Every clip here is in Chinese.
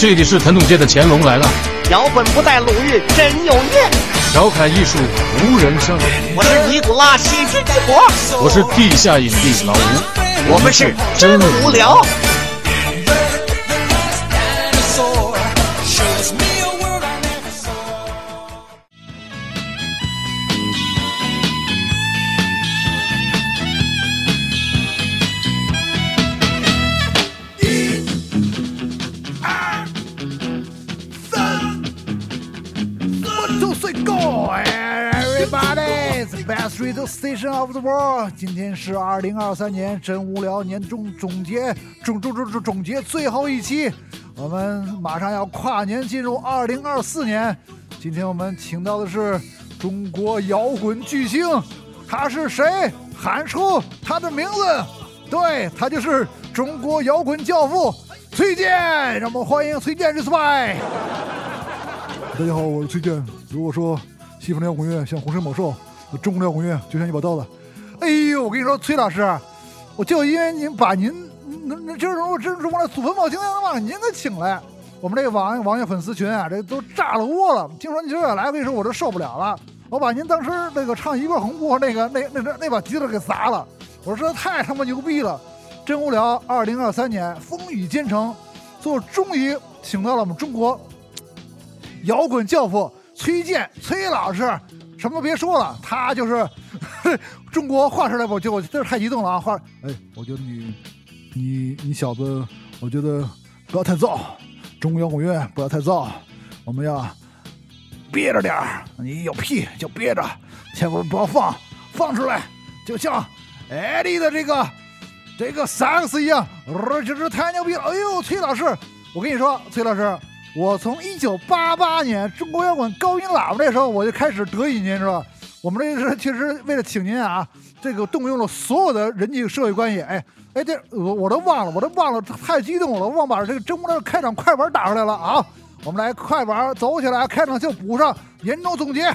这里是腾董界的乾隆来了，摇滚不带鲁豫真有韵。调侃艺术无人胜，我是尼古拉喜剧之国，我是地下影帝老吴，我们是真无聊。Radio station of the world. 今天是二零二三年真无聊年终总结总总总总总结最后一期，我们马上要跨年进入二零二四年。今天我们请到的是中国摇滚巨星，他是谁？喊出他的名字，对他就是中国摇滚教父崔健，让我们欢迎崔健 respect。大家好，我是崔健。如果说西方的摇滚乐像洪水猛兽，中国摇滚乐就像一把刀子。哎呦，我跟你说，崔老师，我就因为您把您那那就是我真是我的祖坟冒青天的把您给请来，我们这个网网友粉丝群啊，这都炸了窝了。听说您今儿要来，我跟你说，我这受不了了。我把您当时那个唱一块红布那个那那那那把吉他给砸了，我说这太他妈牛逼了！真无聊，二零二三年风雨兼程，最后终于请到了我们中国摇滚教父崔健崔老师，什么都别说了，他就是 中国话说来，我就我真是太激动了啊！话，哎，我觉得你你你小子，我觉得不要太燥，中国摇滚乐不要太燥，我们要憋着点儿，你有屁就憋着，千万不要放，放出来，就像艾丽的这个这个萨克斯一样，呃，这是太牛逼了！哎呦，崔老师，我跟你说，崔老师。我从一九八八年中国摇滚高音喇叭那时候我就开始得意您，是吧？我们这是确实为了请您啊，这个动用了所有的人际社会关系。哎哎，这我我都忘了，我都忘了，太激动了，忘把这个征服的开场快板打出来了啊！我们来快板走起来，开场就补上，年终总结。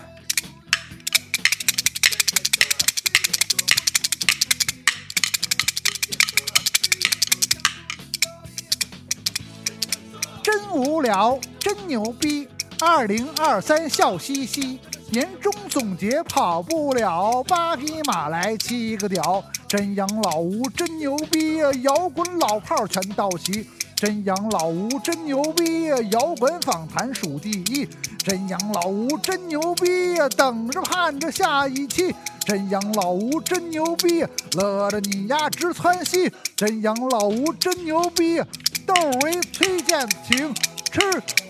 聊，真牛逼！二零二三笑嘻嘻，年终总结跑不了，八匹马来七个屌，真阳老吴真牛逼啊，摇滚老炮儿全到齐。真阳老吴真牛逼啊，摇滚访谈数第一。真阳老吴真牛逼啊，等着盼着下一期。真阳老吴真牛逼，乐得你呀直窜稀。真阳老吴真牛逼，窦唯崔健请吃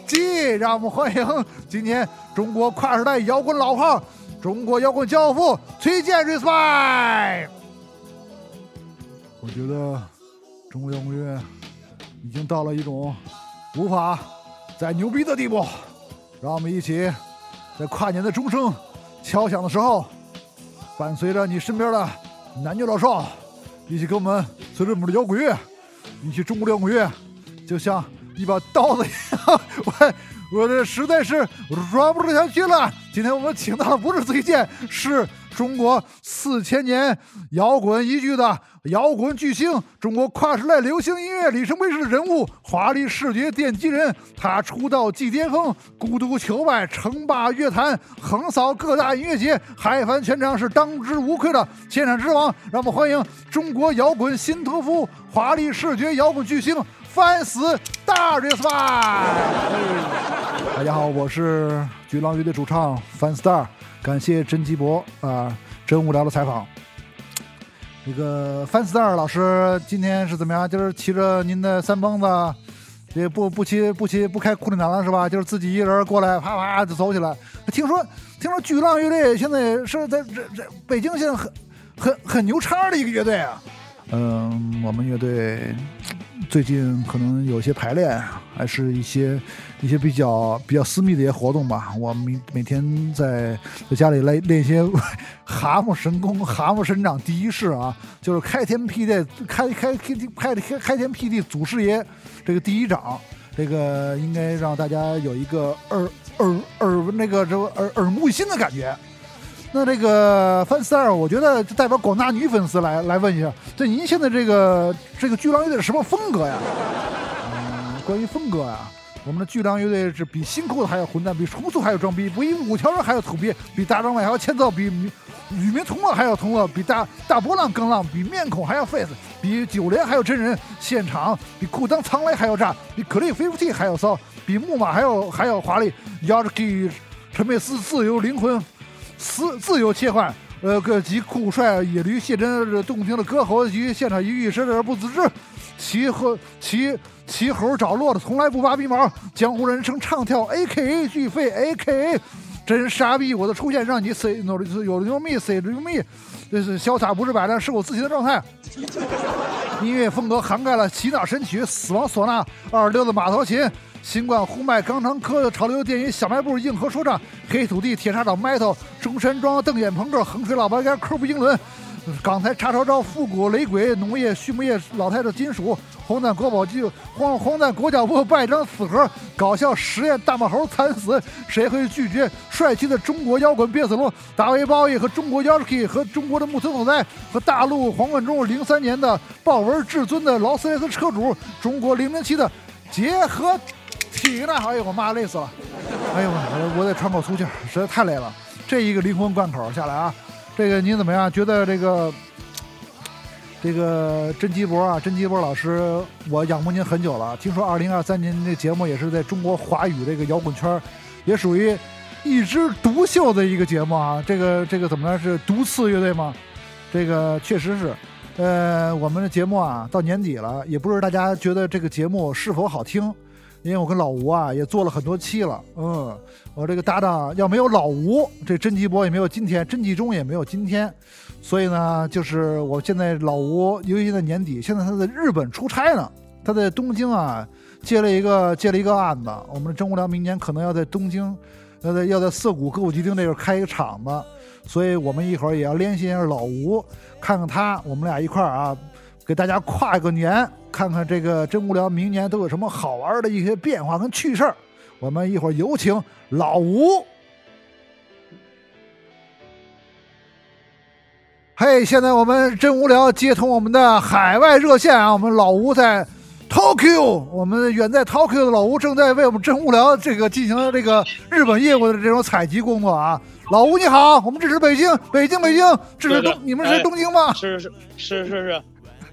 鸡，让我们欢迎今天中国跨时代摇滚老炮、中国摇滚教父崔健 respect。我觉得中国摇滚乐已经到了一种无法再牛逼的地步，让我们一起在跨年的钟声敲响的时候，伴随着你身边的男女老少，一起跟我们随着我们的摇滚乐，一起中国摇滚乐，就像一把刀子一样，我我这实在是软不住下去了。今天我们请到的不是崔健，是中国四千年摇滚一剧的摇滚巨星，中国跨时代流行音乐里程碑式的人物，华丽视觉奠基人。他出道即巅峰，孤独求败，称霸乐坛，横扫各大音乐节，嗨翻全场，是当之无愧的现场之王。让我们欢迎中国摇滚新托夫，华丽视觉摇滚巨星。翻死大 respect！大家好，我是巨浪乐队主唱 Fan Star，感谢甄基博啊、真无聊的采访。这个 Fan Star 老师今天是怎么样？就是骑着您的三蹦子，也不不骑不骑不开库里南了是吧？就是自己一人过来，啪啪就走起来。听说听说巨浪乐队现在是在这这北京现在很很很牛叉的一个乐队啊。嗯，我们乐队最近可能有些排练，还是一些一些比较比较私密的一些活动吧。我每每天在在家里来练一些 蛤蟆神功、蛤蟆神掌第一式啊，就是开天辟地、开开开开开开天辟地祖师爷这个第一掌，这个应该让大家有一个耳耳耳那个这个耳耳目一新的感觉。那这个范四二，我觉得就代表广大女粉丝来来问一下，这您现在这个这个巨浪乐队是什么风格呀？嗯，关于风格啊，我们的巨浪乐队是比新裤子还要混蛋，比重塑还要装逼，比五条人还要土鳖，比大张伟还要欠揍，比吕明同乐还要同乐，比大大波浪更浪，比面孔还要 face，比九连还要真人现场，比裤裆藏雷还要炸，比可丽飞夫 T 还要骚，比木马还要还要华丽，要是给陈佩斯自由灵魂，自自由切换。呃，个及酷帅野驴谢真动听的歌喉及现场一遇身而不自知，骑和骑骑猴找骆驼从来不拔鼻毛，江湖人称唱跳 A K A 巨肺 A K A 真傻逼，我的出现让你 say no 有牛蜜 say 牛蜜，这是潇洒不是摆烂，是我自己的状态。音乐风格涵盖了洗脑神曲、死亡唢呐、二六的马头琴。新冠呼麦、肛肠科的潮流电音、小卖部硬核说唱、黑土地、铁砂掌、metal、中山装、瞪眼朋克、衡水老白干、科普英伦、港台叉烧招、复古雷鬼、农业、畜牧业、老太太金属、荒诞国宝剧、荒荒诞国脚部败张死核、搞笑实验大马猴惨死，谁会拒绝帅气的中国摇滚变色龙、大卫鲍伊和中国 Yoshi 和中国的木村拓哉和大陆黄贯中零三年的豹纹至尊的劳斯莱斯车主，中国零零七的结合。体呢？哎呦，我妈累死了！哎呦，我我得喘口粗气，实在太累了。这一个灵魂贯口下来啊，这个您怎么样？觉得这个这个甄基博啊，甄基博老师，我仰慕您很久了。听说二零二三年这节目也是在中国华语这个摇滚圈也属于一枝独秀的一个节目啊。这个这个怎么着是独次乐队吗？这个确实是。呃，我们的节目啊到年底了，也不知道大家觉得这个节目是否好听。因为我跟老吴啊也做了很多期了，嗯，我这个搭档要没有老吴，这甄姬博也没有今天，甄姬忠也没有今天，所以呢，就是我现在老吴，尤其在年底，现在他在日本出差呢，他在东京啊接了一个接了一个案子，我们真无聊明年可能要在东京，要在要在涩谷歌舞伎町那边开一个场子，所以我们一会儿也要联系一下老吴，看看他，我们俩一块儿啊。给大家跨个年，看看这个真无聊，明年都有什么好玩的一些变化跟趣事儿。我们一会儿有请老吴。嘿，现在我们真无聊接通我们的海外热线啊，我们老吴在 Tokyo，我们远在 Tokyo 的老吴正在为我们真无聊这个进行这个日本业务的这种采集工作啊。老吴你好，我们这是北京，北京，北京，这是东，你们是东京吗？是是是是是。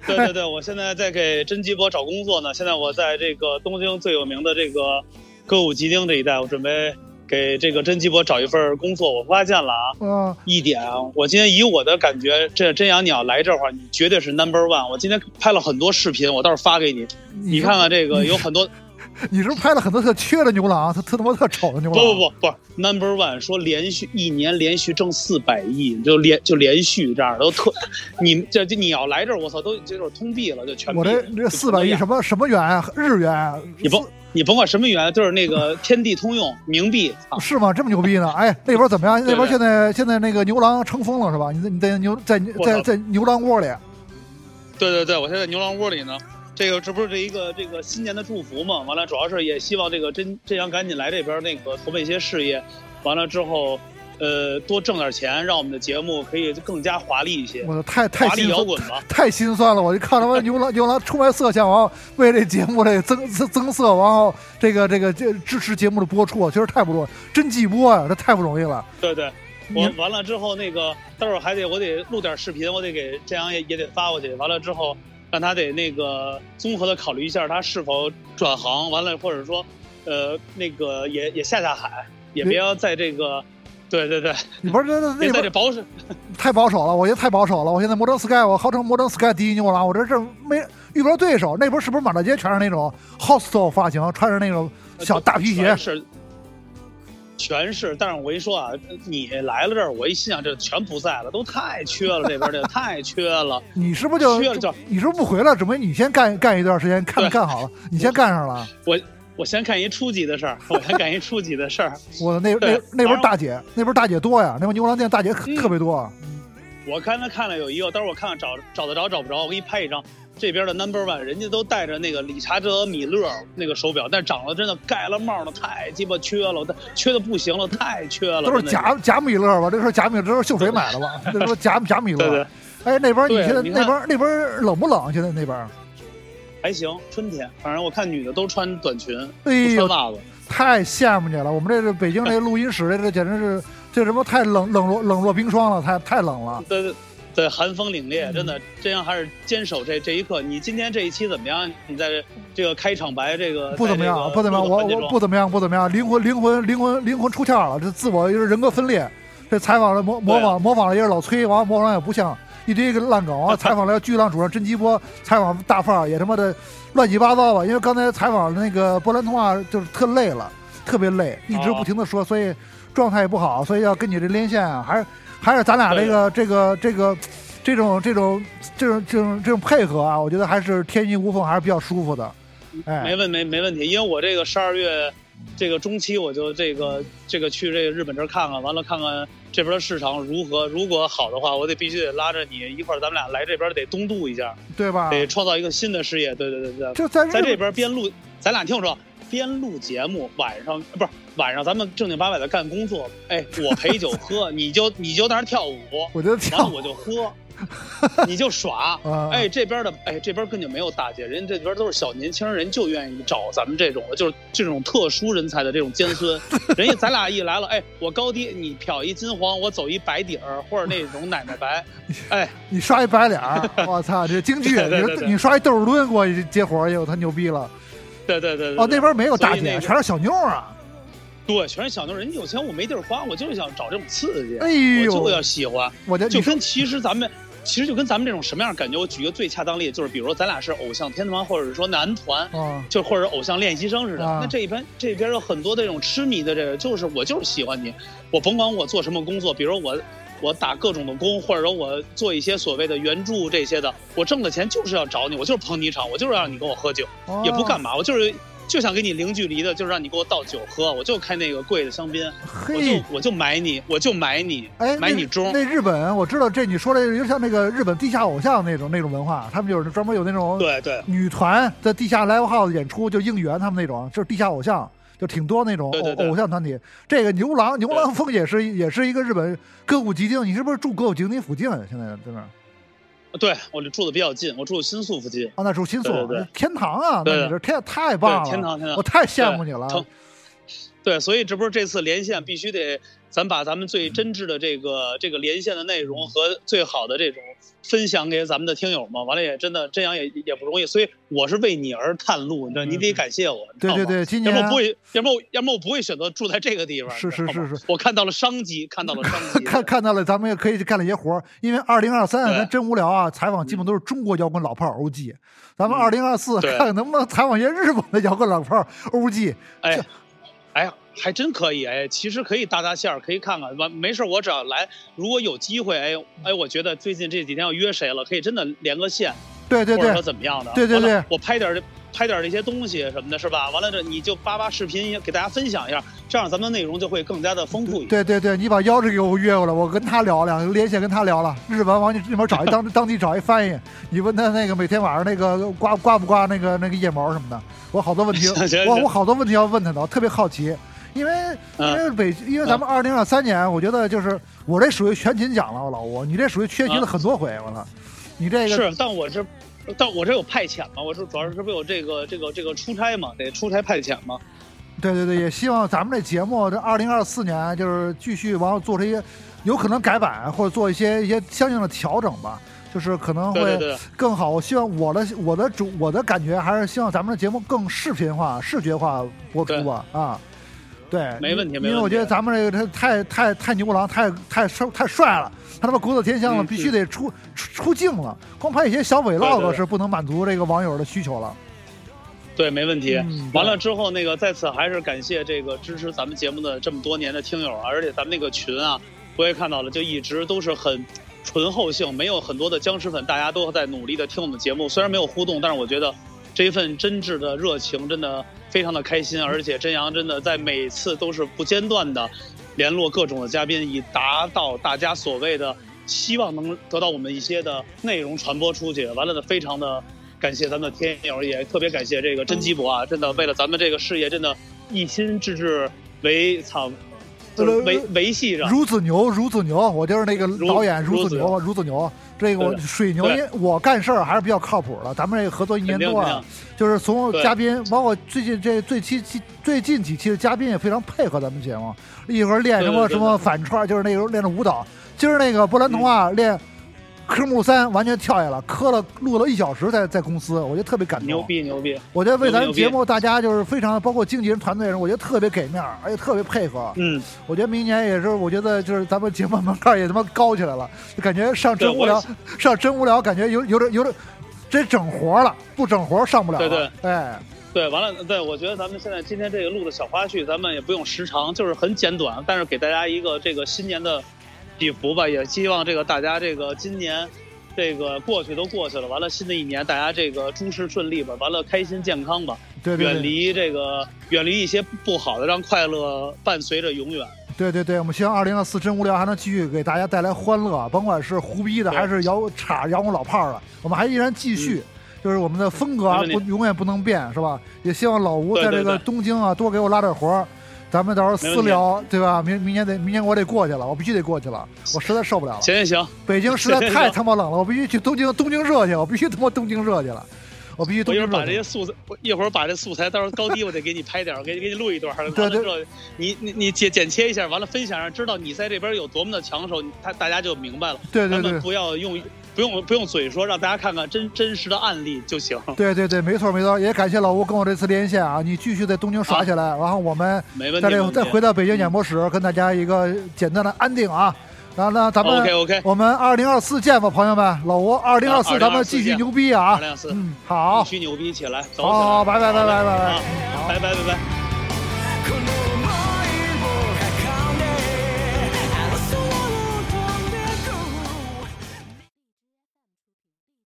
对对对，我现在在给甄姬博找工作呢。现在我在这个东京最有名的这个歌舞伎町这一带，我准备给这个甄姬博找一份工作。我发现了啊，一点啊，我今天以我的感觉，这真阳你要来这会儿，你绝对是 number one。我今天拍了很多视频，我到时候发给你，你看看这个有很多。你是不是拍了很多特缺的牛郎，他特他妈特丑的牛郎。不不不不，Number One 说连续一年连续挣四百亿，就连就连续这样都特，你这你要来这儿，我操，都就是通币了，就全。我这这四百亿什么什么元啊？日元？你甭你甭管什么元，就是那个天地通用冥币。是吗？这么牛逼呢？哎，那边怎么样？那边现在现在那个牛郎成风了是吧？你在你在牛在在在牛郎窝里。对对对，我现在牛郎窝里呢。这个这不是这一个这个新年的祝福嘛？完了，主要是也希望这个真真阳赶紧来这边那个筹备一些事业，完了之后，呃，多挣点钱，让我们的节目可以更加华丽一些。我太太华丽摇滚吧，太心酸了！我就看他们牛郎牛郎出卖色相，然后为这节目这增增增色，然后这个这个这支持节目的播出，确实太不容易，真季播啊，这太不容易了。对对，我完了之后那个待会儿还得我得录点视频，我得给真阳也也得发过去。完了之后。让他得那个综合的考虑一下，他是否转行，完了或者说，呃，那个也也下下海，也别要在这个，对对对，你不是那那在这保守，太保守了，我觉得太保守了。我现在摩登 sky，我号称摩登 sky 第一牛郎，我这这没遇不着对手。那边是不是满大街全是那种 hostel 发型，穿着那种小大皮鞋？是。全是，但是我跟你说啊，你来了这儿，我一心想，这全不在了，都太缺了，这边这太缺了。你是不是就缺了？就你是不是不回来？准备你先干干一段时间，看干好了，你先干上了。我我先干一初级的事儿，我先干一初级的事儿。我那那那边大姐，那边大姐多呀，那边牛郎店大姐特别多。我刚才看了有一个，待会儿我看看找找得着找不着，我给你拍一张。这边的 Number One，人家都戴着那个理查德米勒那个手表，但长得真的盖了帽的太鸡巴缺了，缺的不行了，太缺了。都是假假米勒吧？这是假米勒，这是秀水买的吧？这是假假米勒。对对。哎，那边你现在那边那边冷不冷？现在那边？还行，春天，反正我看女的都穿短裙，哎穿，袜子。太羡慕你了！我们这是北京这录音室，这这简直是这什么太冷冷若冷若冰霜了，太太冷了。对对对，寒风凛冽，嗯真的，这样还是坚守这这一刻。你今天这一期怎么样？你在这个开场白这个不怎么样，不怎么样，我我不怎么样，不怎么样，灵魂灵魂灵魂灵魂出窍了，这自我就是人格分裂。这采访了模模仿模仿了一个老崔，完了模仿也不像，一堆个烂梗。完 采访了巨浪主任甄基波，采访大范儿也他妈的乱七八糟吧。因为刚才采访那个波兰通话就是特累了，特别累，一直不停的说，所以状态也不好，所以要跟你这连线啊，还是还是咱俩这个这个这个这种这种这种这种这种配合啊，我觉得还是天衣无缝，还是比较舒服的。哎，没问没没问题，因为我这个十二月这个中期我就这个这个去这个日本这儿看看，完了看看这边的市场如何，如果好的话，我得必须得拉着你一块儿，咱们俩来这边得东渡一下，对吧？得创造一个新的事业。对对对对，就在在这边边录，咱俩听我说，边录节目，晚上不是晚上咱们正经八百的干工作，哎，我陪酒喝，你就你就在那儿跳舞，我就跳我就喝。你就耍，啊哎，这边的，哎，这边根本就没有大姐，人家这边都是小年轻人，就愿意找咱们这种的，就是这种特殊人才的这种尖孙。人家咱俩一来了，哎，我高低你漂一金黄，我走一白底儿，或者那种奶奶白，哎，你刷一白脸，我操，这京剧，你你刷一窦尔敦过去接活去，我他牛逼了。对对对对哦，那边没有大姐，那个全是小妞儿啊。对，全是小妞，人家有钱我没地儿花，我就是想找这种刺激，哎呦我就要喜欢，我就就跟其实咱们。其实就跟咱们这种什么样的感觉，我举个最恰当例子，就是比如说咱俩是偶像天团，或者是说男团，啊，就或者偶像练习生似的。啊那这一边这边有很多这种痴迷的这个，就是我就是喜欢你，我甭管我做什么工作，比如我我打各种的工，或者说我做一些所谓的援助这些的，我挣的钱就是要找你，我就是捧你场，我就是让你跟我喝酒，哦。也不干嘛，我就是就想给你零距离的，就是让你给我倒酒喝，我就开那个贵的香槟，我嘿就，我就买你，我就买你，哎，买你钟。那日本我知道，这你说的有点像那个日本地下偶像那种那种文化，他们就是专门有那种对对。女团在地下 live house 演出，就应援他们那种，就是地下偶像，就挺多那种偶偶像团体。这个牛郎牛郎峰也是也是一个日本歌舞伎町，你是不是住歌舞伎町附近啊？现在在那儿对，我这住的比较近，我住新宿附近。啊？那住新宿对对对天堂啊，那对你这太太棒了，天堂天堂我太羡慕你了。成对，所以这不是这次连线必须得，咱把咱们最真挚的这个这个连线的内容和最好的这种分享给咱们的听友嘛。完了也真的这样也也不容易，所以我是为你而探路，你知道，你得感谢我。对对对，今年要么不会，要么我要么我不会选择住在这个地方。是是是是，我看到了商机，看到了商机。看看到了，咱们也可以干了一些活儿，因为二零二三咱真无聊啊，采访基本都是中国摇滚老炮儿 OG，咱们二零二四看看能不能采访一些日本的摇滚老炮儿 OG。哎，还真可以哎，其实可以搭搭线儿，可以看看。完没事儿，我只要来，如果有机会，哎哎，我觉得最近这几天要约谁了，可以真的连个线，对对对或者说，怎么样的。对对对我拍点儿拍点儿这些东西什么的，是吧？完了这你就发发视频给大家分享一下，这样咱们的内容就会更加的丰富一些。对对对，你把腰子给我约过来，我跟他聊聊，连线跟他聊了。日本往你那边找一当当地找一翻译，你问他那个每天晚上那个刮刮不刮那个那个腋毛什么的，我好多问题，我我好多问题要问他的，我特别好奇。因为因为北，因为咱们二零二三年，我觉得就是我这属于全勤奖了，老吴，你这属于缺席了很多回，我操，你这个是，但我这。但我这有派遣嘛？我说主要是这不有这个这个这个出差嘛，得出差派遣嘛。对对对，也希望咱们这节目这二零二四年就是继续往后做出一些有可能改版或者做一些一些相应的调整吧，就是可能会更好。我希望我的我的主我的感觉还是希望咱们的节目更视频化、视觉化播出吧啊。对，没问题没问题因为我觉得咱们这个他太太太牛郎，太太帅太帅了，他他妈国色天香了，嗯必须得出出出镜了。光拍一些小 vlog 是不能满足这个网友的需求了。对，没问题。嗯完了之后，那个在此还是感谢这个支持咱们节目的这么多年的听友，而且咱们那个群啊，我也看到了，就一直都是很醇厚性，没有很多的僵尸粉，大家都在努力的听我们节目。虽然没有互动，但是我觉得这一份真挚的热情真的非常的开心，而且真阳真的在每次都是不间断的联络各种的嘉宾，以达到大家所谓的希望能得到我们一些的内容传播出去。完了呢，非常的。感谢咱们的天友，也特别感谢这个甄基博啊！真的为了咱们这个事业，真的一心致志为草，维维系着。孺子牛，孺子牛，我就是那个导演孺子牛，孺子牛。这个我水牛，因为我干事儿还是比较靠谱的。咱们这个合作一年多了，就是从嘉宾，包括最近这最期期最近几期的嘉宾也非常配合咱们节目。一会儿练什么什么反串，就是那时候练的舞蹈。今儿那个波兰童话练。科目三完全跳下来，磕了录了一小时在在公司，我觉得特别感动。牛逼牛逼！我觉得为咱节目大家就是非常，包括经纪人团队人，我觉得特别给面而且特别配合。嗯，我觉得明年也是，我觉得就是咱们节目门槛也他妈高起来了，就感觉上真无聊，上真无聊，感觉有有点有点真整活了，不整活上不了。对对，哎，对，完了，对，我觉得咱们现在今天这个录的小花絮，咱们也不用时长，就是很简短，但是给大家一个这个新年的祈福吧，也希望这个大家这个今年。这个过去都过去了，完了新的一年大家这个诸事顺利吧，完了开心健康吧，对对远离这个远离一些不好的，让快乐伴随着永远。对对对，我们希望二零二四真无聊还能继续给大家带来欢乐，甭管是胡逼的还是摇叉摇滚老炮儿的，我们还依然继续，就是我们的风格不永远不能变，是吧？也希望老吴在这个东京啊多给我拉点活。咱们到时候私聊，对吧？明明年得明年我得过去了，我必须得过去了，我实在受不了了。行行行，北京实在太他妈冷了，我必须去东京东京热去，我必须他妈东京热去了，我必须。我一会儿把这些素材，一会儿把这素材到时候高低我得给你拍点，我 给给你录一段。对对。你你你剪剪切一下，完了分享上，知道你在这边有多么的抢手，他大家就明白了。对对对。不要用。不用不用嘴说，让大家看看真真实的案例就行。对对对，没错没错。也感谢老吴跟我这次连线啊，你继续在东京耍起来，然后我们再这再回到北京演播室，跟大家一个简单的安定啊。然后呢，咱们 OK OK，我们二零二四见吧，朋友们。老吴，二零二四咱们继续牛逼啊！二零二四，嗯，好，继续牛逼起来，走好好，拜拜拜拜拜拜，拜拜拜拜。